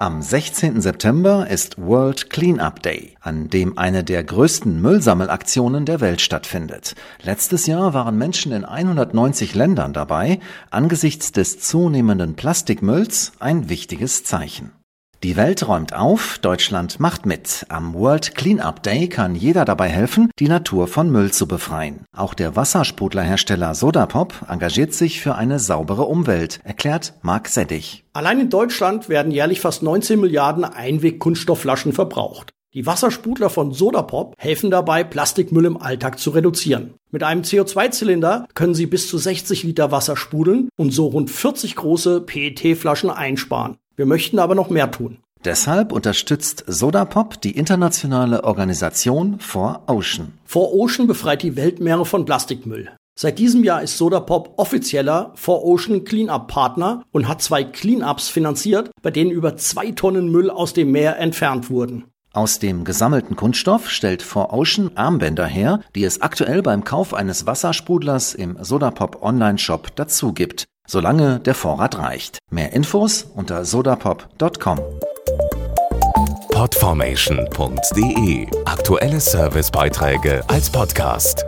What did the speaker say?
Am 16. September ist World Cleanup Day, an dem eine der größten Müllsammelaktionen der Welt stattfindet. Letztes Jahr waren Menschen in 190 Ländern dabei, angesichts des zunehmenden Plastikmülls ein wichtiges Zeichen. Die Welt räumt auf, Deutschland macht mit. Am World Cleanup Day kann jeder dabei helfen, die Natur von Müll zu befreien. Auch der Wassersprudlerhersteller Sodapop engagiert sich für eine saubere Umwelt, erklärt Marc Seddig. Allein in Deutschland werden jährlich fast 19 Milliarden Einweg-Kunststoffflaschen verbraucht. Die Wassersprudler von Sodapop helfen dabei, Plastikmüll im Alltag zu reduzieren. Mit einem CO2-Zylinder können sie bis zu 60 Liter Wasser sprudeln und so rund 40 große PET-Flaschen einsparen. Wir möchten aber noch mehr tun. Deshalb unterstützt Sodapop die internationale Organisation For Ocean. For Ocean befreit die Weltmeere von Plastikmüll. Seit diesem Jahr ist Sodapop offizieller For Ocean Cleanup Partner und hat zwei Cleanups finanziert, bei denen über zwei Tonnen Müll aus dem Meer entfernt wurden. Aus dem gesammelten Kunststoff stellt 4Ocean Armbänder her, die es aktuell beim Kauf eines Wassersprudlers im Sodapop Online-Shop dazu gibt, solange der Vorrat reicht. Mehr Infos unter sodapop.com. Podformation.de Aktuelle Servicebeiträge als Podcast.